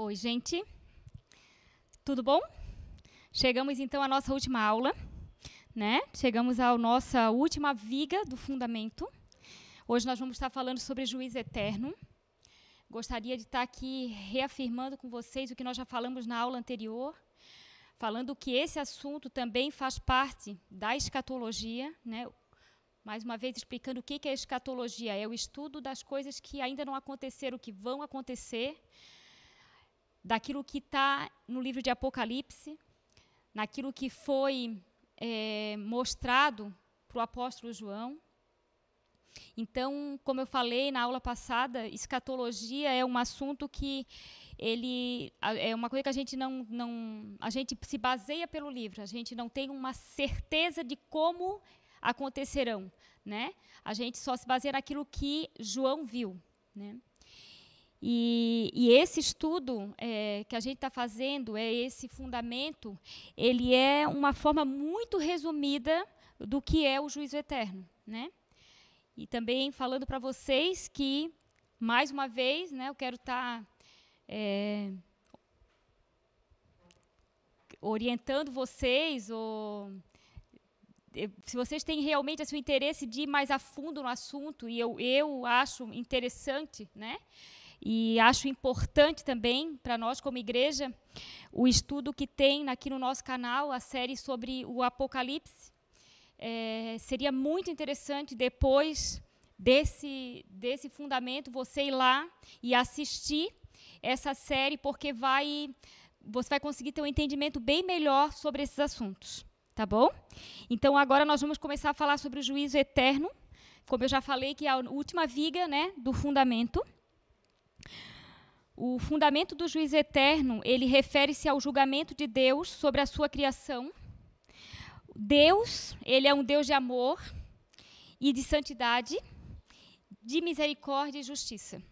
Oi, gente. Tudo bom? Chegamos então à nossa última aula, né? Chegamos à nossa última viga do fundamento. Hoje nós vamos estar falando sobre juízo eterno. Gostaria de estar aqui reafirmando com vocês o que nós já falamos na aula anterior, falando que esse assunto também faz parte da escatologia, né? mais uma vez explicando o que é escatologia: é o estudo das coisas que ainda não aconteceram, que vão acontecer, daquilo que está no livro de Apocalipse, naquilo que foi é, mostrado para o apóstolo João. Então, como eu falei na aula passada, escatologia é um assunto que ele é uma coisa que a gente não, não a gente se baseia pelo livro, a gente não tem uma certeza de como acontecerão, né? A gente só se baseia naquilo que João viu, né? E, e esse estudo é, que a gente está fazendo, é esse fundamento, ele é uma forma muito resumida do que é o juízo eterno, né? E também falando para vocês que, mais uma vez, né, eu quero estar tá, é, orientando vocês ou se vocês têm realmente assim, o interesse de ir mais a fundo no assunto, e eu, eu acho interessante, né? E acho importante também para nós, como igreja, o estudo que tem aqui no nosso canal, a série sobre o Apocalipse. É, seria muito interessante depois desse, desse fundamento você ir lá e assistir essa série, porque vai, você vai conseguir ter um entendimento bem melhor sobre esses assuntos. Tá bom? Então agora nós vamos começar a falar sobre o juízo eterno, como eu já falei, que é a última viga né, do fundamento. O fundamento do juízo eterno, ele refere-se ao julgamento de Deus sobre a sua criação. Deus, ele é um Deus de amor e de santidade, de misericórdia e justiça.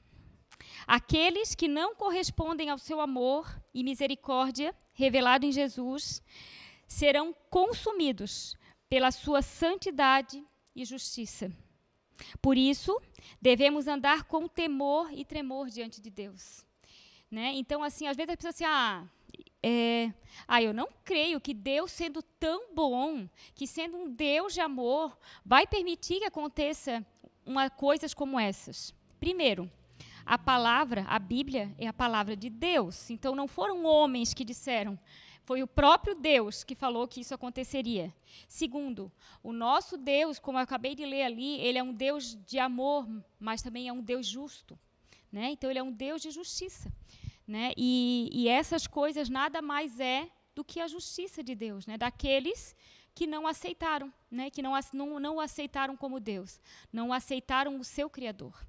Aqueles que não correspondem ao seu amor e misericórdia revelado em Jesus serão consumidos pela sua santidade e justiça. Por isso, devemos andar com temor e tremor diante de Deus. Né? Então, assim, às vezes a pessoa assim, ah, é, ah, eu não creio que Deus, sendo tão bom, que sendo um Deus de amor, vai permitir que aconteça uma, coisas como essas. Primeiro, a palavra, a Bíblia, é a palavra de Deus. Então, não foram homens que disseram, foi o próprio Deus que falou que isso aconteceria. Segundo, o nosso Deus, como eu acabei de ler ali, ele é um Deus de amor, mas também é um Deus justo. Né? Então, ele é um Deus de justiça. Né? E, e essas coisas nada mais é do que a justiça de Deus, né? daqueles que não aceitaram, né? que não, não, não aceitaram como Deus, não aceitaram o seu Criador.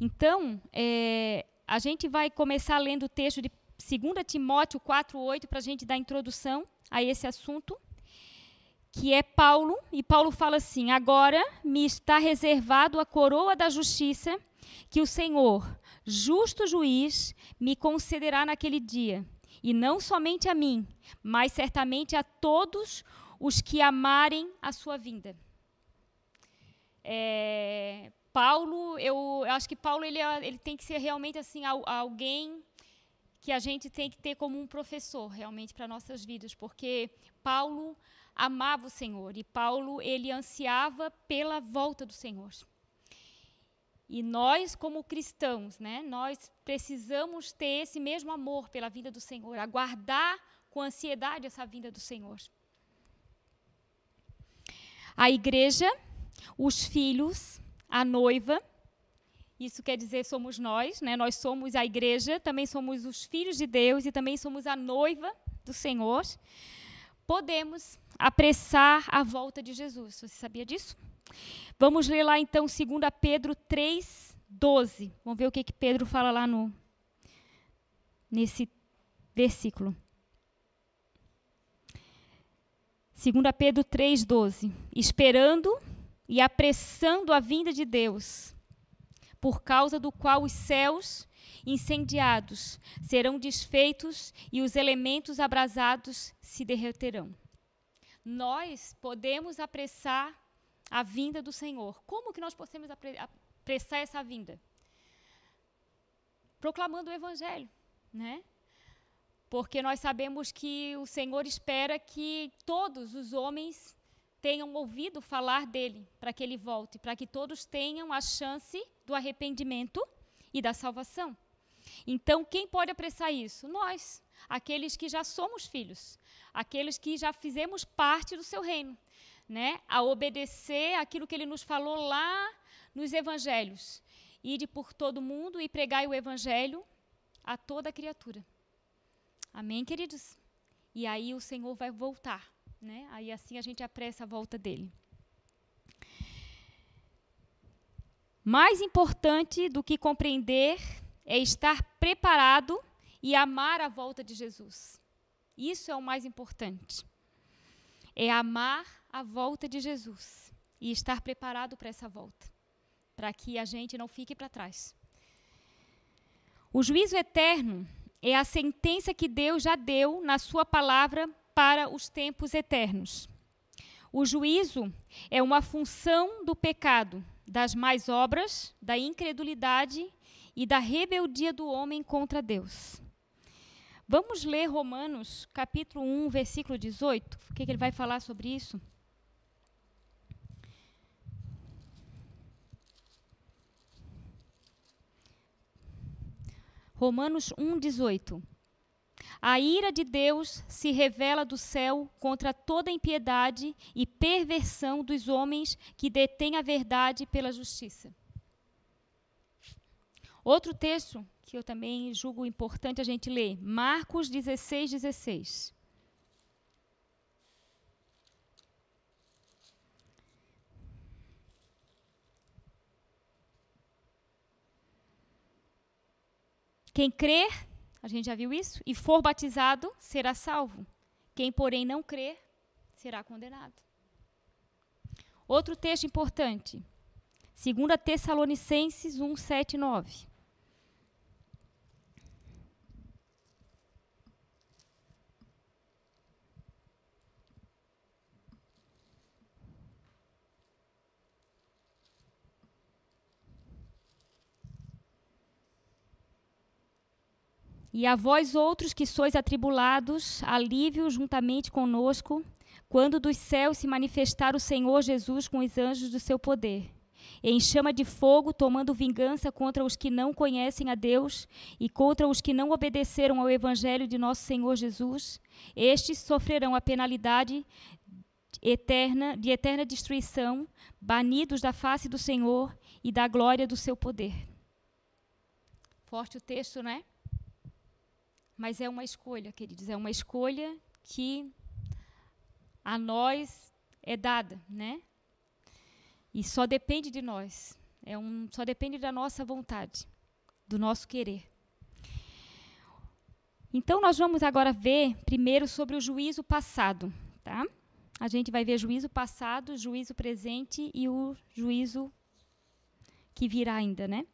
Então, é, a gente vai começar lendo o texto de 2 Timóteo 4,8 para a gente dar introdução a esse assunto, que é Paulo, e Paulo fala assim: Agora me está reservado a coroa da justiça, que o Senhor, justo juiz, me concederá naquele dia, e não somente a mim, mas certamente a todos os que amarem a sua vinda. É, Paulo, eu, eu, acho que Paulo ele, ele tem que ser realmente assim alguém que a gente tem que ter como um professor realmente para nossas vidas, porque Paulo amava o Senhor e Paulo ele ansiava pela volta do Senhor. E nós, como cristãos, né, nós precisamos ter esse mesmo amor pela vinda do Senhor, aguardar com ansiedade essa vinda do Senhor. A igreja, os filhos, a noiva, isso quer dizer somos nós, né? Nós somos a igreja, também somos os filhos de Deus e também somos a noiva do Senhor. Podemos apressar a volta de Jesus. Você sabia disso? Vamos ler lá então 2 Pedro 3, 12. Vamos ver o que, que Pedro fala lá no nesse versículo. 2 Pedro 3,12. Esperando e apressando a vinda de Deus, por causa do qual os céus incendiados serão desfeitos e os elementos abrasados se derreterão. Nós podemos apressar a vinda do Senhor. Como que nós podemos apressar essa vinda? proclamando o evangelho, né? Porque nós sabemos que o Senhor espera que todos os homens tenham ouvido falar dele, para que ele volte, para que todos tenham a chance do arrependimento e da salvação. Então, quem pode apressar isso? Nós, aqueles que já somos filhos, aqueles que já fizemos parte do seu reino, né? A obedecer aquilo que ele nos falou lá nos evangelhos. Ide por todo mundo e pregai o evangelho a toda criatura. Amém, queridos? E aí o Senhor vai voltar, né? Aí assim a gente apressa a volta dele. Mais importante do que compreender é estar preparado e amar a volta de Jesus. Isso é o mais importante. É amar a volta de Jesus e estar preparado para essa volta, para que a gente não fique para trás. O juízo eterno é a sentença que Deus já deu na Sua palavra para os tempos eternos. O juízo é uma função do pecado, das más obras, da incredulidade e da rebeldia do homem contra Deus. Vamos ler Romanos, capítulo 1, versículo 18. O que, que ele vai falar sobre isso? Romanos 1,18. A ira de Deus se revela do céu contra toda impiedade e perversão dos homens que detêm a verdade pela justiça. Outro texto que eu também julgo importante a gente ler, Marcos 16, 16. Quem crer, a gente já viu isso, e for batizado, será salvo. Quem, porém, não crer, será condenado. Outro texto importante, 2 Tessalonicenses 1, 7 9. E a vós outros que sois atribulados, alívio juntamente conosco, quando dos céus se manifestar o Senhor Jesus com os anjos do seu poder, em chama de fogo, tomando vingança contra os que não conhecem a Deus e contra os que não obedeceram ao evangelho de nosso Senhor Jesus, estes sofrerão a penalidade eterna de eterna destruição, banidos da face do Senhor e da glória do seu poder. Forte o texto, né? Mas é uma escolha, queridos, é uma escolha que a nós é dada, né? E só depende de nós. É um, só depende da nossa vontade, do nosso querer. Então nós vamos agora ver primeiro sobre o juízo passado, tá? A gente vai ver juízo passado, juízo presente e o juízo que virá ainda, né?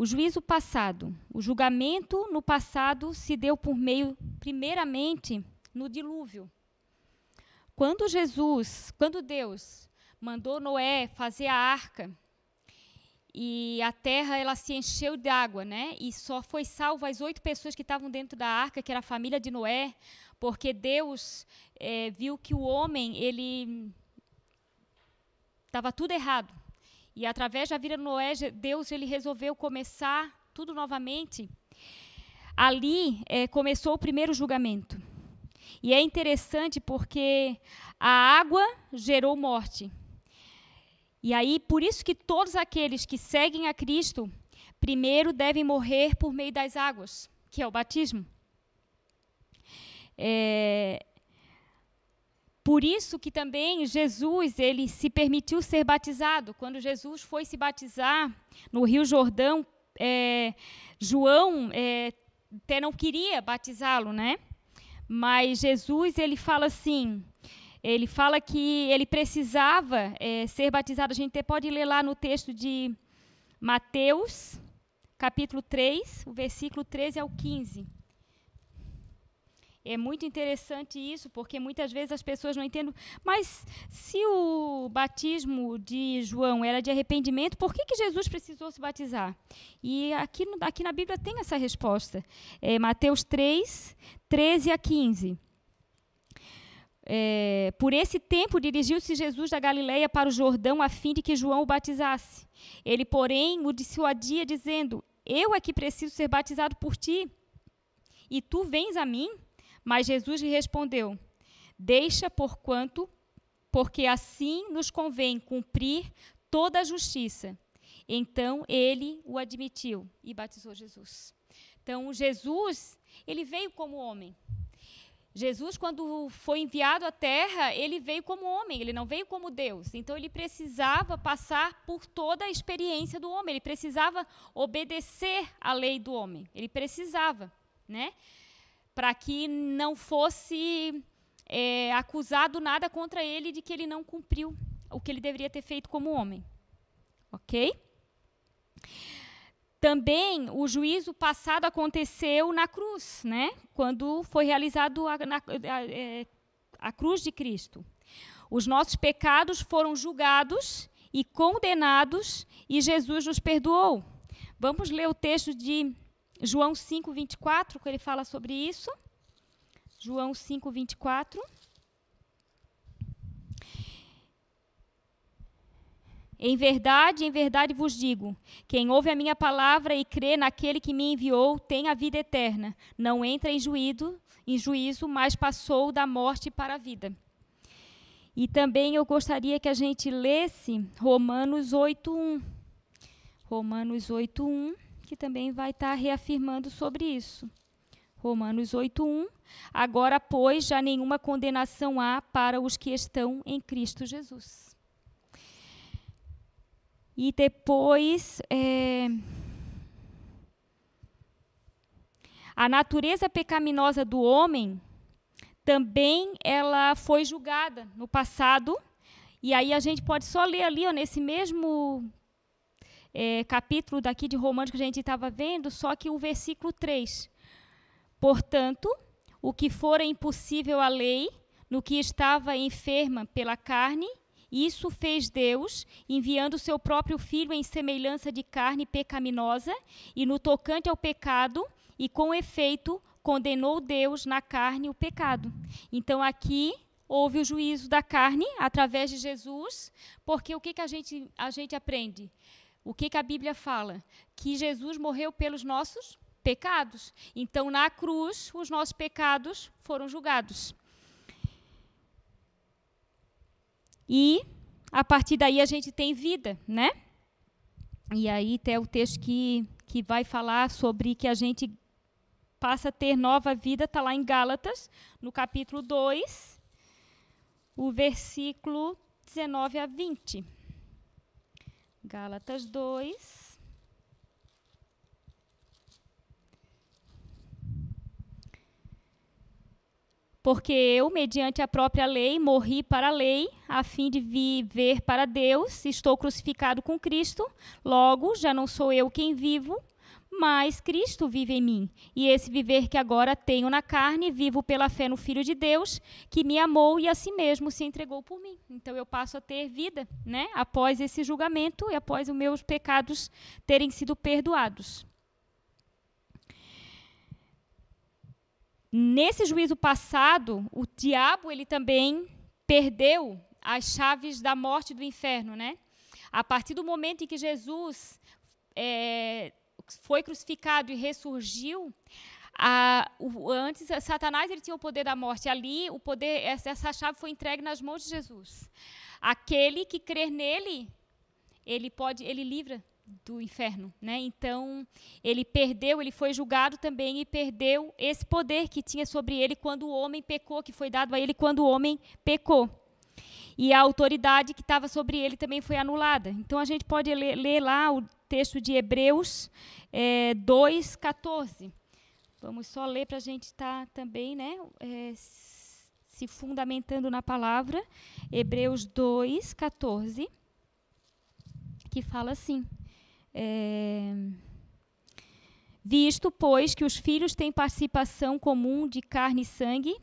O juízo passado, o julgamento no passado se deu por meio, primeiramente, no dilúvio. Quando Jesus, quando Deus mandou Noé fazer a arca, e a terra ela se encheu de água, né? E só foi salvo as oito pessoas que estavam dentro da arca, que era a família de Noé, porque Deus é, viu que o homem ele estava tudo errado. E através da vida de Noé, Deus ele resolveu começar tudo novamente. Ali é, começou o primeiro julgamento. E é interessante porque a água gerou morte. E aí, por isso que todos aqueles que seguem a Cristo, primeiro devem morrer por meio das águas, que é o batismo. É, por isso que também Jesus ele se permitiu ser batizado. Quando Jesus foi se batizar no Rio Jordão, é, João é, até não queria batizá-lo, né? Mas Jesus ele fala assim, ele fala que ele precisava é, ser batizado. A gente até pode ler lá no texto de Mateus, capítulo 3, o versículo 13 ao 15. É muito interessante isso, porque muitas vezes as pessoas não entendem. Mas se o batismo de João era de arrependimento, por que, que Jesus precisou se batizar? E aqui, aqui na Bíblia tem essa resposta. É Mateus 3, 13 a 15. É, por esse tempo dirigiu-se Jesus da Galileia para o Jordão a fim de que João o batizasse. Ele, porém, o dissuadia, dizendo: Eu é que preciso ser batizado por ti, e tu vens a mim? Mas Jesus lhe respondeu: Deixa por quanto, porque assim nos convém cumprir toda a justiça. Então ele o admitiu e batizou Jesus. Então Jesus, ele veio como homem. Jesus, quando foi enviado à terra, ele veio como homem, ele não veio como Deus. Então, ele precisava passar por toda a experiência do homem, ele precisava obedecer à lei do homem, ele precisava, né? Para que não fosse é, acusado nada contra ele de que ele não cumpriu o que ele deveria ter feito como homem. Ok? Também o juízo passado aconteceu na cruz, né? Quando foi realizado a, na, a, é, a cruz de Cristo. Os nossos pecados foram julgados e condenados e Jesus nos perdoou. Vamos ler o texto de João 5, 24, que ele fala sobre isso. João 5, 24. Em verdade, em verdade vos digo: quem ouve a minha palavra e crê naquele que me enviou tem a vida eterna. Não entra em juízo, em juízo, mas passou da morte para a vida. E também eu gostaria que a gente lesse Romanos 8:1. Romanos 8:1 que também vai estar tá reafirmando sobre isso. Romanos 8:1 Agora, pois, já nenhuma condenação há para os que estão em Cristo Jesus. E depois, é, a natureza pecaminosa do homem também ela foi julgada no passado. E aí a gente pode só ler ali, ó, nesse mesmo é, capítulo daqui de Romanos que a gente estava vendo, só que o versículo 3. Portanto, o que fora impossível à lei, no que estava enferma pela carne, isso fez Deus, enviando seu próprio filho em semelhança de carne pecaminosa, e no tocante ao pecado, e com efeito condenou Deus na carne o pecado. Então aqui houve o juízo da carne através de Jesus, porque o que, que a, gente, a gente aprende? O que, que a Bíblia fala? Que Jesus morreu pelos nossos pecados. Então, na cruz, os nossos pecados foram julgados. E a partir daí a gente tem vida, né? E aí tem o texto que, que vai falar sobre que a gente passa a ter nova vida, está lá em Gálatas, no capítulo 2, o versículo 19 a 20. Gálatas 2. Porque eu, mediante a própria lei, morri para a lei, a fim de viver para Deus, estou crucificado com Cristo, logo já não sou eu quem vivo, mas Cristo vive em mim. E esse viver que agora tenho na carne, vivo pela fé no Filho de Deus, que me amou e a si mesmo se entregou por mim. Então eu passo a ter vida, né? Após esse julgamento e após os meus pecados terem sido perdoados. Nesse juízo passado, o diabo ele também perdeu as chaves da morte do inferno, né? A partir do momento em que Jesus é, foi crucificado e ressurgiu, a, o, antes Satanás ele tinha o poder da morte. Ali o poder essa, essa chave foi entregue nas mãos de Jesus. Aquele que crer nele, ele pode, ele livra do inferno, né? Então ele perdeu, ele foi julgado também e perdeu esse poder que tinha sobre ele quando o homem pecou, que foi dado a ele quando o homem pecou. E a autoridade que estava sobre ele também foi anulada. Então a gente pode ler, ler lá o texto de Hebreus é, 2, 14. Vamos só ler para a gente estar tá também né, é, se fundamentando na palavra. Hebreus 2, 14, que fala assim. É, Visto, pois, que os filhos têm participação comum de carne e sangue,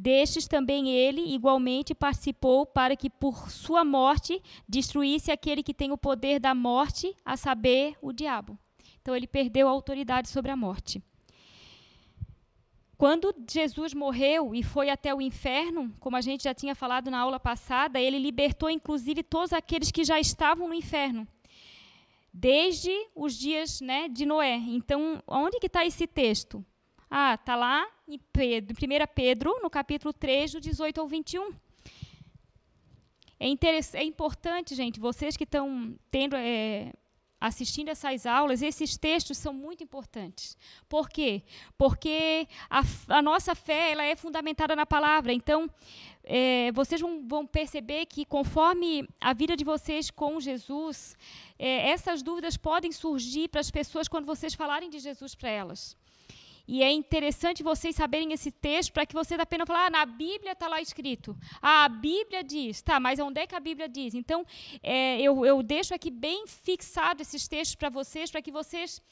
destes também ele igualmente participou para que por sua morte destruísse aquele que tem o poder da morte, a saber, o diabo. Então ele perdeu a autoridade sobre a morte. Quando Jesus morreu e foi até o inferno, como a gente já tinha falado na aula passada, ele libertou inclusive todos aqueles que já estavam no inferno, desde os dias né, de Noé. Então, onde que está esse texto? Ah, está lá em Pedro, 1 Pedro, no capítulo 3, do 18 ao 21. É, é importante, gente, vocês que estão tendo é, assistindo essas aulas, esses textos são muito importantes. Por quê? Porque a, a nossa fé ela é fundamentada na palavra. Então, é, vocês vão, vão, perceber que, conforme a vida de vocês com Jesus, é, essas dúvidas podem surgir para as pessoas quando vocês falarem de Jesus para elas. E é interessante vocês saberem esse texto para que você da pena falar, ah, na Bíblia está lá escrito. Ah, a Bíblia diz. Tá, mas onde é que a Bíblia diz? Então, é, eu, eu deixo aqui bem fixado esses textos para vocês, para que vocês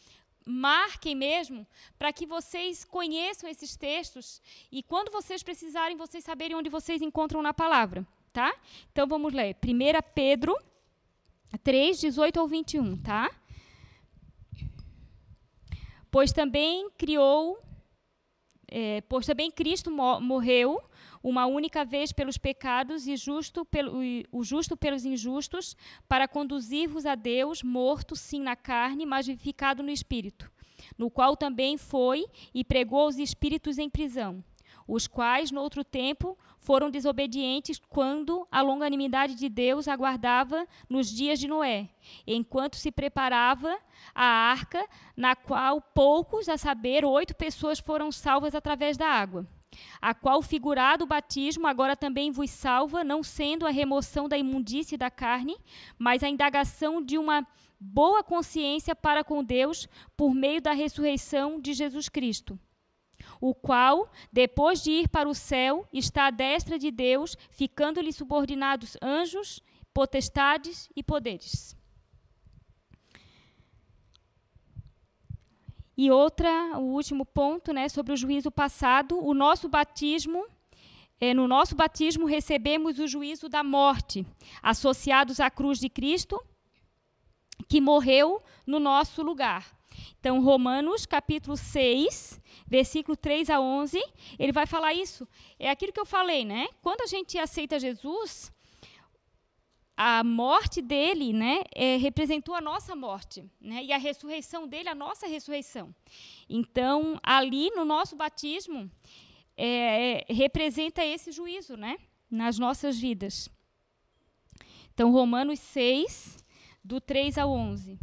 marquem mesmo, para que vocês conheçam esses textos e quando vocês precisarem, vocês saberem onde vocês encontram na palavra, tá? Então vamos ler. 1 Pedro 3, 18 ao 21, tá? Pois também criou, é, pois também Cristo morreu uma única vez pelos pecados e justo pelo, o justo pelos injustos, para conduzir-vos a Deus, morto sim na carne, mas vivificado no espírito, no qual também foi e pregou aos espíritos em prisão, os quais, no outro tempo, foram desobedientes quando a longanimidade de Deus aguardava nos dias de Noé, enquanto se preparava a arca, na qual poucos, a saber, oito pessoas foram salvas através da água. A qual, figurado o batismo, agora também vos salva, não sendo a remoção da imundície da carne, mas a indagação de uma boa consciência para com Deus por meio da ressurreição de Jesus Cristo o qual, depois de ir para o céu, está à destra de Deus, ficando-lhe subordinados anjos, potestades e poderes. E outra, o último ponto, né, sobre o juízo passado, o nosso batismo, é, no nosso batismo recebemos o juízo da morte, associados à cruz de Cristo, que morreu no nosso lugar. Então, Romanos capítulo 6, versículo 3 a 11, ele vai falar isso. É aquilo que eu falei, né? Quando a gente aceita Jesus, a morte dele, né, é, representou a nossa morte, né? E a ressurreição dele, a nossa ressurreição. Então, ali no nosso batismo, é, é representa esse juízo, né? Nas nossas vidas. Então, Romanos 6, do 3 ao 11.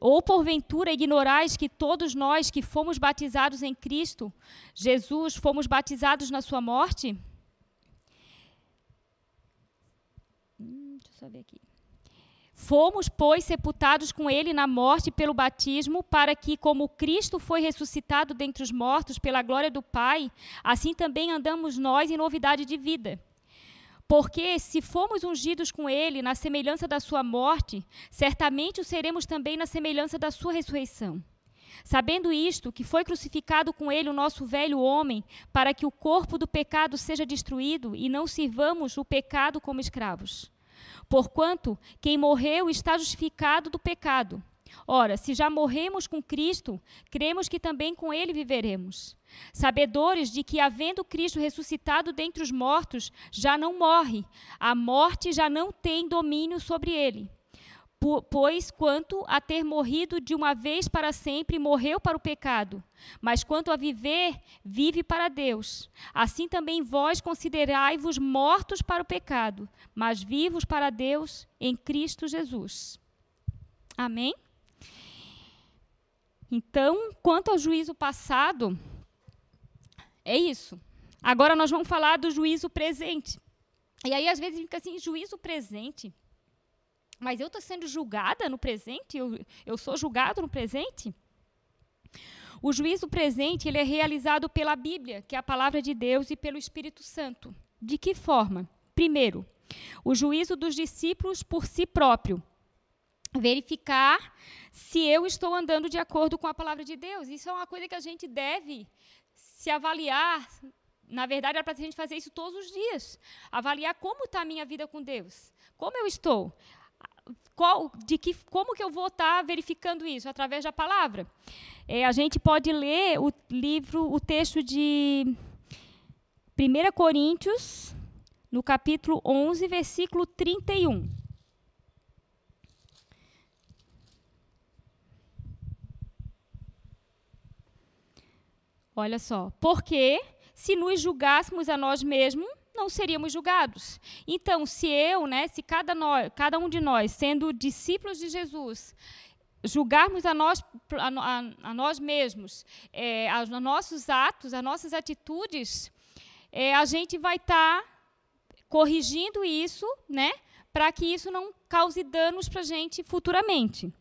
Ou porventura ignorais que todos nós que fomos batizados em Cristo, Jesus, fomos batizados na sua morte? Hum, deixa eu só ver aqui. Fomos, pois, sepultados com ele na morte pelo batismo, para que, como Cristo foi ressuscitado dentre os mortos pela glória do Pai, assim também andamos nós em novidade de vida. Porque se formos ungidos com ele na semelhança da sua morte, certamente o seremos também na semelhança da sua ressurreição. Sabendo isto, que foi crucificado com ele o nosso velho homem, para que o corpo do pecado seja destruído e não sirvamos o pecado como escravos. Porquanto quem morreu está justificado do pecado. Ora, se já morremos com Cristo, cremos que também com ele viveremos. Sabedores de que, havendo Cristo ressuscitado dentre os mortos, já não morre, a morte já não tem domínio sobre ele. Pois, quanto a ter morrido de uma vez para sempre, morreu para o pecado, mas quanto a viver, vive para Deus. Assim também vós considerai-vos mortos para o pecado, mas vivos para Deus em Cristo Jesus. Amém? Então, quanto ao juízo passado, é isso. Agora nós vamos falar do juízo presente. E aí, às vezes, fica assim: juízo presente. Mas eu estou sendo julgada no presente? Eu, eu sou julgado no presente? O juízo presente ele é realizado pela Bíblia, que é a palavra de Deus, e pelo Espírito Santo. De que forma? Primeiro, o juízo dos discípulos por si próprio. Verificar se eu estou andando de acordo com a palavra de Deus. Isso é uma coisa que a gente deve se avaliar. Na verdade, é para a gente fazer isso todos os dias. Avaliar como está a minha vida com Deus. Como eu estou. Qual, de que, como que eu vou estar verificando isso? Através da palavra. É, a gente pode ler o livro, o texto de 1 Coríntios, no capítulo 11, versículo 31. Olha só, porque se nos julgássemos a nós mesmos, não seríamos julgados. Então, se eu, né, se cada, cada um de nós, sendo discípulos de Jesus, julgarmos a nós, a, a, a nós mesmos, é, nossos atos, as nossas atitudes, é, a gente vai estar tá corrigindo isso, né, para que isso não cause danos para a gente futuramente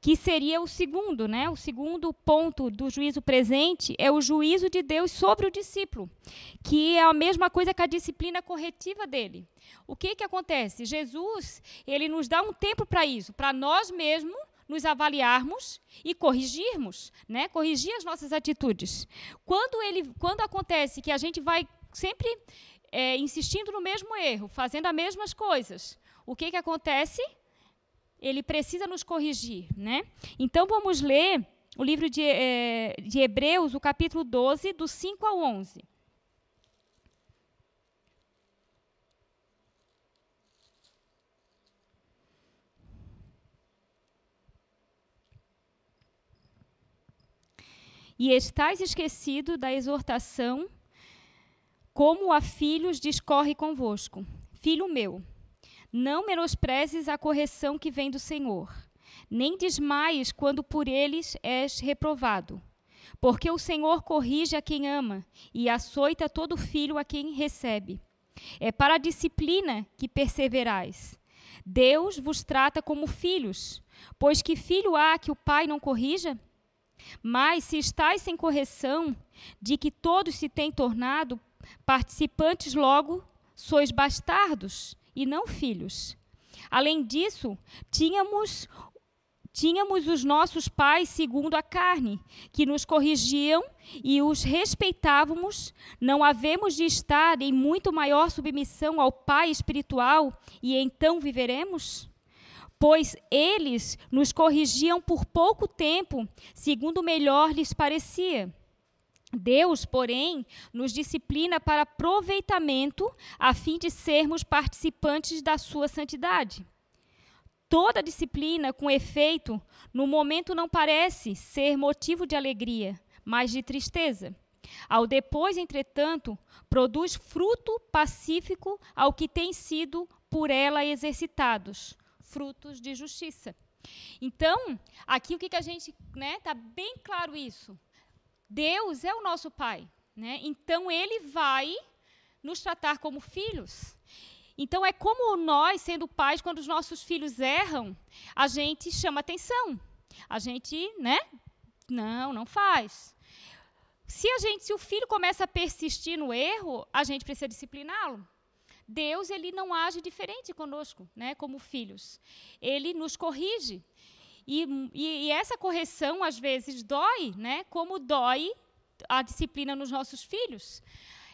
que seria o segundo, né? O segundo ponto do juízo presente é o juízo de Deus sobre o discípulo, que é a mesma coisa que a disciplina corretiva dele. O que que acontece? Jesus, ele nos dá um tempo para isso, para nós mesmos nos avaliarmos e corrigirmos, né? Corrigir as nossas atitudes. Quando ele, quando acontece que a gente vai sempre é, insistindo no mesmo erro, fazendo as mesmas coisas, o que que acontece? Ele precisa nos corrigir, né? Então vamos ler o livro de, é, de Hebreus, o capítulo 12, do 5 ao 11. E estais esquecido da exortação, como a filhos discorre convosco. Filho meu, não menosprezes a correção que vem do Senhor, nem desmaies quando por eles és reprovado. Porque o Senhor corrige a quem ama e açoita todo filho a quem recebe. É para a disciplina que perseverais. Deus vos trata como filhos, pois que filho há que o pai não corrija? Mas se estáis sem correção, de que todos se têm tornado participantes logo, sois bastardos e não filhos. Além disso, tínhamos tínhamos os nossos pais segundo a carne, que nos corrigiam e os respeitávamos, não havemos de estar em muito maior submissão ao Pai espiritual e então viveremos? Pois eles nos corrigiam por pouco tempo, segundo melhor lhes parecia. Deus, porém, nos disciplina para aproveitamento, a fim de sermos participantes da sua santidade. Toda disciplina, com efeito, no momento não parece ser motivo de alegria, mas de tristeza. Ao depois, entretanto, produz fruto pacífico ao que tem sido por ela exercitados, frutos de justiça. Então, aqui o que, que a gente, né, está bem claro isso. Deus é o nosso Pai, né? Então Ele vai nos tratar como filhos. Então é como nós, sendo pais, quando os nossos filhos erram, a gente chama atenção. A gente, né? Não, não faz. Se a gente, se o filho começa a persistir no erro, a gente precisa discipliná-lo. Deus ele não age diferente conosco, né, como filhos. Ele nos corrige. E, e, e, essa correção, às vezes, dói, né? como dói a disciplina nos nossos filhos.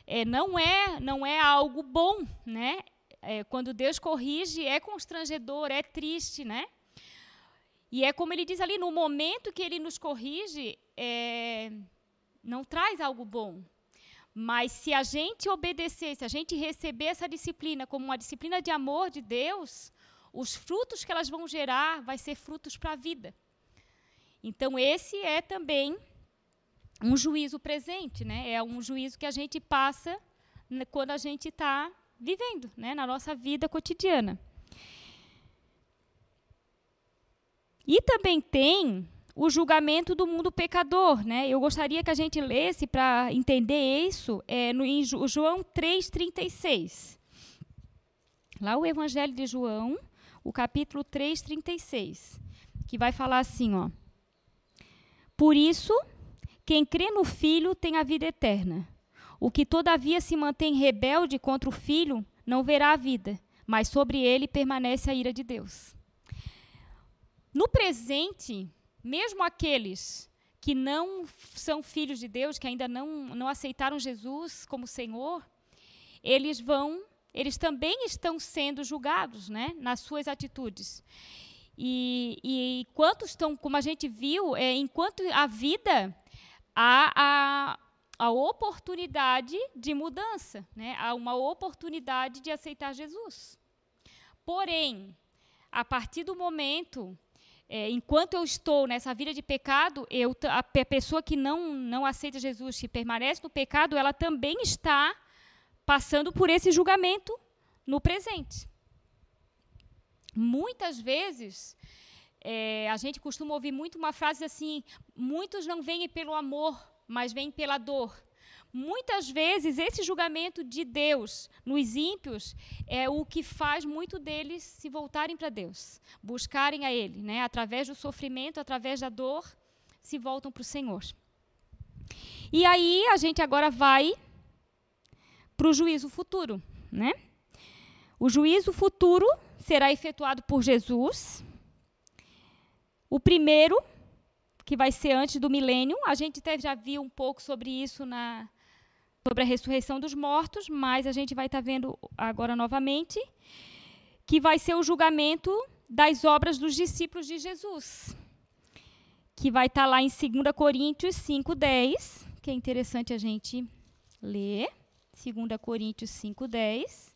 É, não, é, não é algo bom. Né? É, quando Deus corrige, é constrangedor, é triste. Né? E é como ele diz ali, no momento que ele nos corrige, é, não traz algo bom. Mas se a gente obedecer, se a gente receber essa disciplina como uma disciplina de amor de Deus, os frutos que elas vão gerar vai ser frutos para a vida. Então esse é também um juízo presente, né? É um juízo que a gente passa quando a gente está vivendo, né? Na nossa vida cotidiana. E também tem o julgamento do mundo pecador, né? Eu gostaria que a gente lesse para entender isso é, no, em João 3,36. Lá o Evangelho de João, o capítulo 3, 36, que vai falar assim, ó. Por isso, quem crê no Filho tem a vida eterna. O que todavia se mantém rebelde contra o Filho não verá a vida, mas sobre ele permanece a ira de Deus. no presente, mesmo aqueles que não são filhos de Deus, que ainda não, não aceitaram Jesus como Senhor, eles vão, eles também estão sendo julgados, né, nas suas atitudes. E, e enquanto estão, como a gente viu, é, enquanto a vida, há a, a oportunidade de mudança, né? há uma oportunidade de aceitar Jesus. Porém, a partir do momento, é, enquanto eu estou nessa vida de pecado, eu, a pessoa que não, não aceita Jesus, que permanece no pecado, ela também está passando por esse julgamento no presente. Muitas vezes, é, a gente costuma ouvir muito uma frase assim: muitos não vêm pelo amor, mas vêm pela dor. Muitas vezes, esse julgamento de Deus nos ímpios é o que faz muito deles se voltarem para Deus, buscarem a Ele, né? através do sofrimento, através da dor, se voltam para o Senhor. E aí, a gente agora vai para o juízo futuro. Né? O juízo futuro será efetuado por Jesus. O primeiro, que vai ser antes do milênio, a gente até já viu um pouco sobre isso na sobre a ressurreição dos mortos, mas a gente vai estar tá vendo agora novamente que vai ser o julgamento das obras dos discípulos de Jesus, que vai estar tá lá em 2 Coríntios 5:10, que é interessante a gente ler. 2 Coríntios 5:10.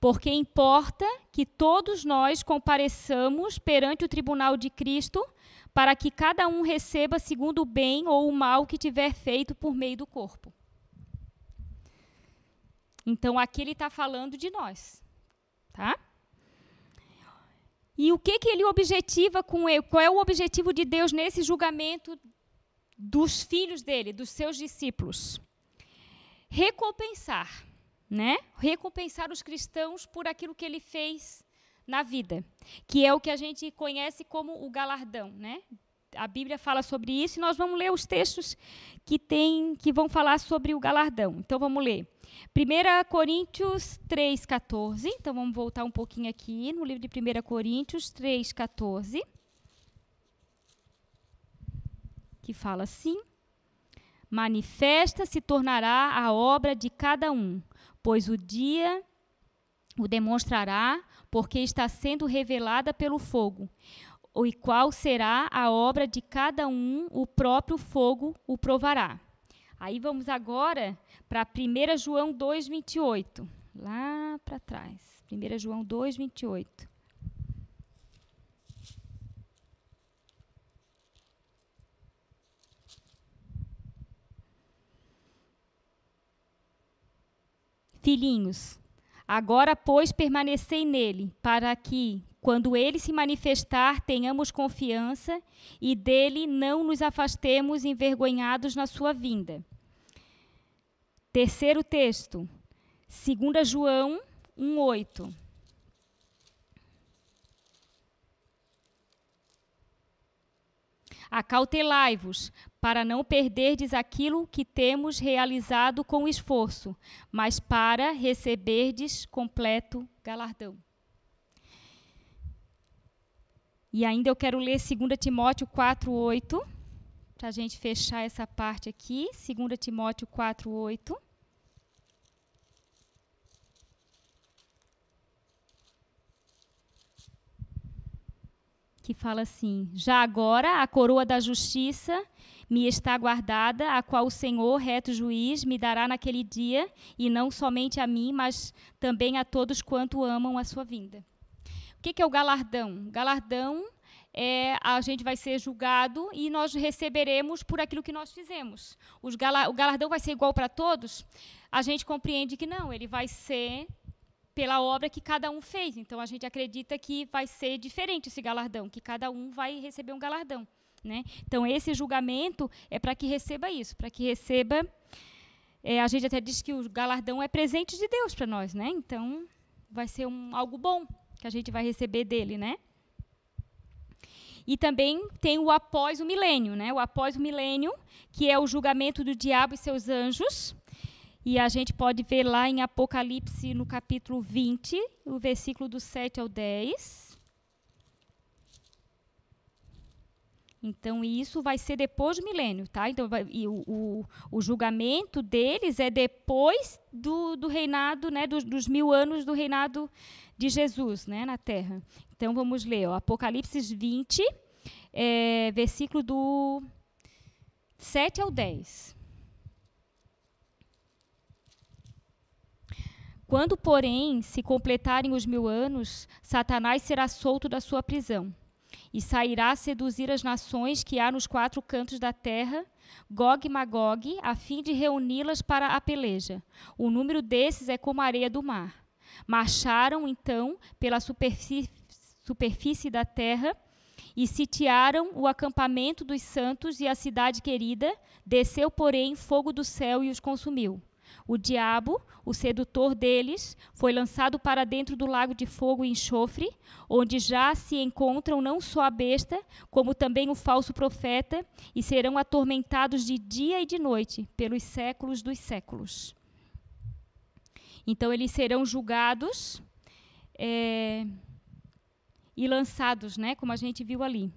Porque importa que todos nós compareçamos perante o tribunal de Cristo, para que cada um receba segundo o bem ou o mal que tiver feito por meio do corpo. Então aqui ele está falando de nós, tá? E o que, que ele objetiva com ele? Qual é o objetivo de Deus nesse julgamento dos filhos dele, dos seus discípulos? Recompensar né? Recompensar os cristãos por aquilo que ele fez na vida, que é o que a gente conhece como o galardão, né? A Bíblia fala sobre isso e nós vamos ler os textos que tem que vão falar sobre o galardão. Então vamos ler. 1 Coríntios 3:14. Então vamos voltar um pouquinho aqui no livro de 1 Coríntios 3:14. Que fala assim: Manifesta se tornará a obra de cada um, pois o dia o demonstrará, porque está sendo revelada pelo fogo. E qual será a obra de cada um, o próprio fogo o provará. Aí vamos agora para 1 João 2,28. Lá para trás. 1 João 2,28. Filhinhos, agora, pois, permanecei nele, para que, quando ele se manifestar, tenhamos confiança e dele não nos afastemos envergonhados na sua vinda. Terceiro texto, 2 João 1,8. Acautelai-vos, para não perderdes aquilo que temos realizado com esforço, mas para receberdes completo galardão. E ainda eu quero ler 2 Timóteo 4:8, para a gente fechar essa parte aqui, 2 Timóteo 4:8. que fala assim: Já agora a coroa da justiça me está guardada, a qual o Senhor, reto juiz, me dará naquele dia, e não somente a mim, mas também a todos quanto amam a sua vinda. O que, que é o galardão? Galardão é a gente vai ser julgado e nós receberemos por aquilo que nós fizemos. Gala, o galardão vai ser igual para todos? A gente compreende que não, ele vai ser pela obra que cada um fez. Então a gente acredita que vai ser diferente esse galardão, que cada um vai receber um galardão. Né? Então esse julgamento é para que receba isso, para que receba. É, a gente até diz que o galardão é presente de Deus para nós, né? Então vai ser um, algo bom que a gente vai receber dele, né? E também tem o após o milênio, né? O após o milênio, que é o julgamento do diabo e seus anjos. E a gente pode ver lá em Apocalipse, no capítulo 20, o versículo do 7 ao 10. Então, isso vai ser depois do milênio, tá? Então, vai, e o, o, o, julgamento deles é depois do, do reinado, né, dos, dos, mil anos do reinado de Jesus, né, na Terra. Então, vamos ler, ó, Apocalipse 20, é, versículo do 7 ao 10. Quando, porém, se completarem os mil anos, Satanás será solto da sua prisão e sairá a seduzir as nações que há nos quatro cantos da terra, Gog e Magog, a fim de reuni-las para a peleja. O número desses é como a areia do mar. Marcharam, então, pela superfície, superfície da terra e sitiaram o acampamento dos santos e a cidade querida, desceu, porém, fogo do céu e os consumiu. O diabo, o sedutor deles, foi lançado para dentro do lago de fogo e enxofre, onde já se encontram não só a besta, como também o falso profeta, e serão atormentados de dia e de noite, pelos séculos dos séculos. Então, eles serão julgados é, e lançados, né, como a gente viu ali.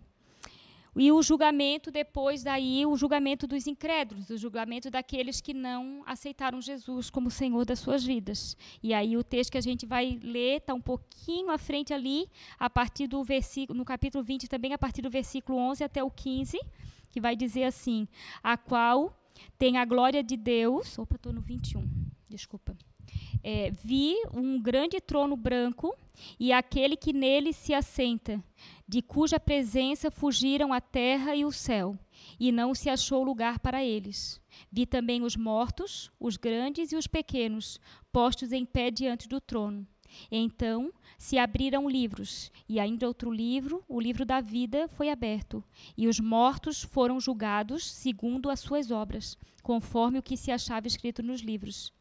E o julgamento depois daí, o julgamento dos incrédulos, o julgamento daqueles que não aceitaram Jesus como Senhor das suas vidas. E aí o texto que a gente vai ler está um pouquinho à frente ali, a partir do versículo, no capítulo 20 também, a partir do versículo 11 até o 15, que vai dizer assim: a qual tem a glória de Deus. Opa, estou no 21, desculpa. É, vi um grande trono branco e aquele que nele se assenta, de cuja presença fugiram a terra e o céu, e não se achou lugar para eles. Vi também os mortos, os grandes e os pequenos, postos em pé diante do trono. Então se abriram livros, e ainda outro livro, o livro da vida, foi aberto, e os mortos foram julgados segundo as suas obras, conforme o que se achava escrito nos livros.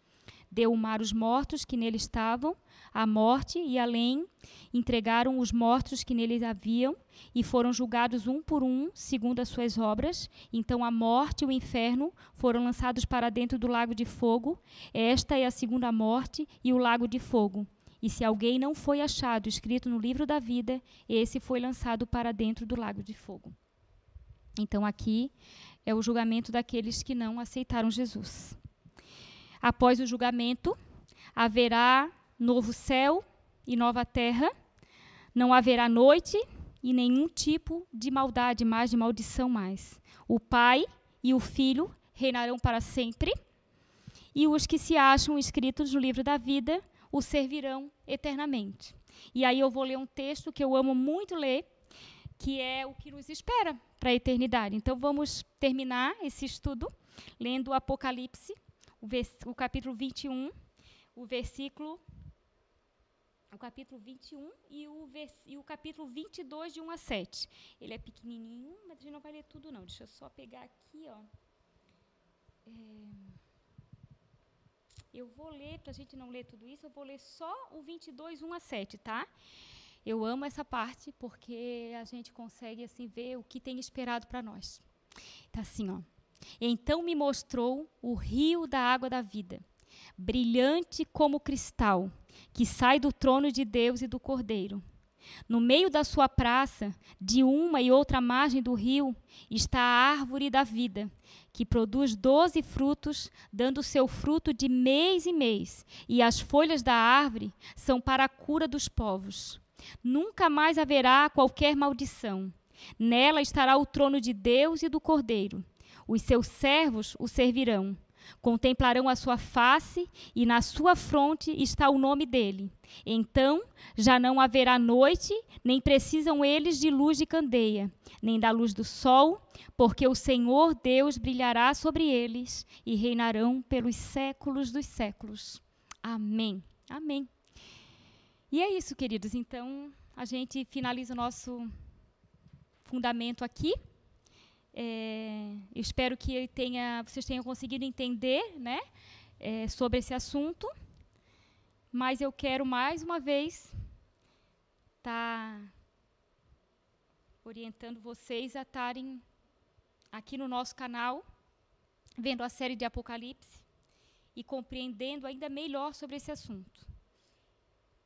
Deu o mar os mortos que nele estavam, a morte e além entregaram os mortos que nele haviam e foram julgados um por um, segundo as suas obras. Então a morte e o inferno foram lançados para dentro do lago de fogo. Esta é a segunda morte e o lago de fogo. E se alguém não foi achado escrito no livro da vida, esse foi lançado para dentro do lago de fogo. Então aqui é o julgamento daqueles que não aceitaram Jesus. Após o julgamento, haverá novo céu e nova terra, não haverá noite e nenhum tipo de maldade mais, de maldição mais. O Pai e o Filho reinarão para sempre, e os que se acham escritos no livro da vida o servirão eternamente. E aí eu vou ler um texto que eu amo muito ler, que é o que nos espera para a eternidade. Então vamos terminar esse estudo lendo o Apocalipse o, o capítulo 21, o versículo o capítulo 21 e o, e o capítulo 22, de 1 a 7. Ele é pequenininho, mas a gente não vai ler tudo, não. Deixa eu só pegar aqui, ó. É, eu vou ler, para a gente não ler tudo isso, eu vou ler só o 22, 1 a 7, tá? Eu amo essa parte porque a gente consegue assim ver o que tem esperado para nós. Tá assim, ó. Então me mostrou o rio da água da vida, brilhante como cristal, que sai do trono de Deus e do Cordeiro. No meio da sua praça, de uma e outra margem do rio, está a árvore da vida, que produz doze frutos, dando seu fruto de mês em mês, e as folhas da árvore são para a cura dos povos. Nunca mais haverá qualquer maldição. Nela estará o trono de Deus e do Cordeiro os seus servos o servirão. Contemplarão a sua face e na sua fronte está o nome dele. Então já não haverá noite, nem precisam eles de luz de candeia, nem da luz do sol, porque o Senhor Deus brilhará sobre eles e reinarão pelos séculos dos séculos. Amém. Amém. E é isso, queridos. Então, a gente finaliza o nosso fundamento aqui. É, espero que tenha, vocês tenham conseguido entender né, é, sobre esse assunto. Mas eu quero mais uma vez estar tá orientando vocês a estarem aqui no nosso canal, vendo a série de Apocalipse. e compreendendo ainda melhor sobre esse assunto.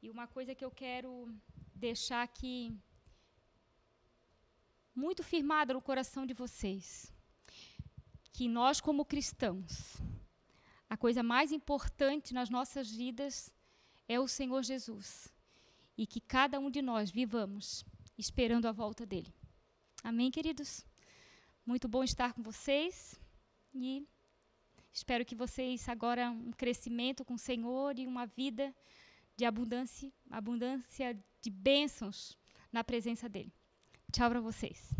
E uma coisa que eu quero deixar aqui muito firmada no coração de vocês, que nós como cristãos, a coisa mais importante nas nossas vidas é o Senhor Jesus. E que cada um de nós vivamos esperando a volta dele. Amém, queridos? Muito bom estar com vocês e espero que vocês agora um crescimento com o Senhor e uma vida de abundância, abundância de bênçãos na presença dele. Tchau para vocês.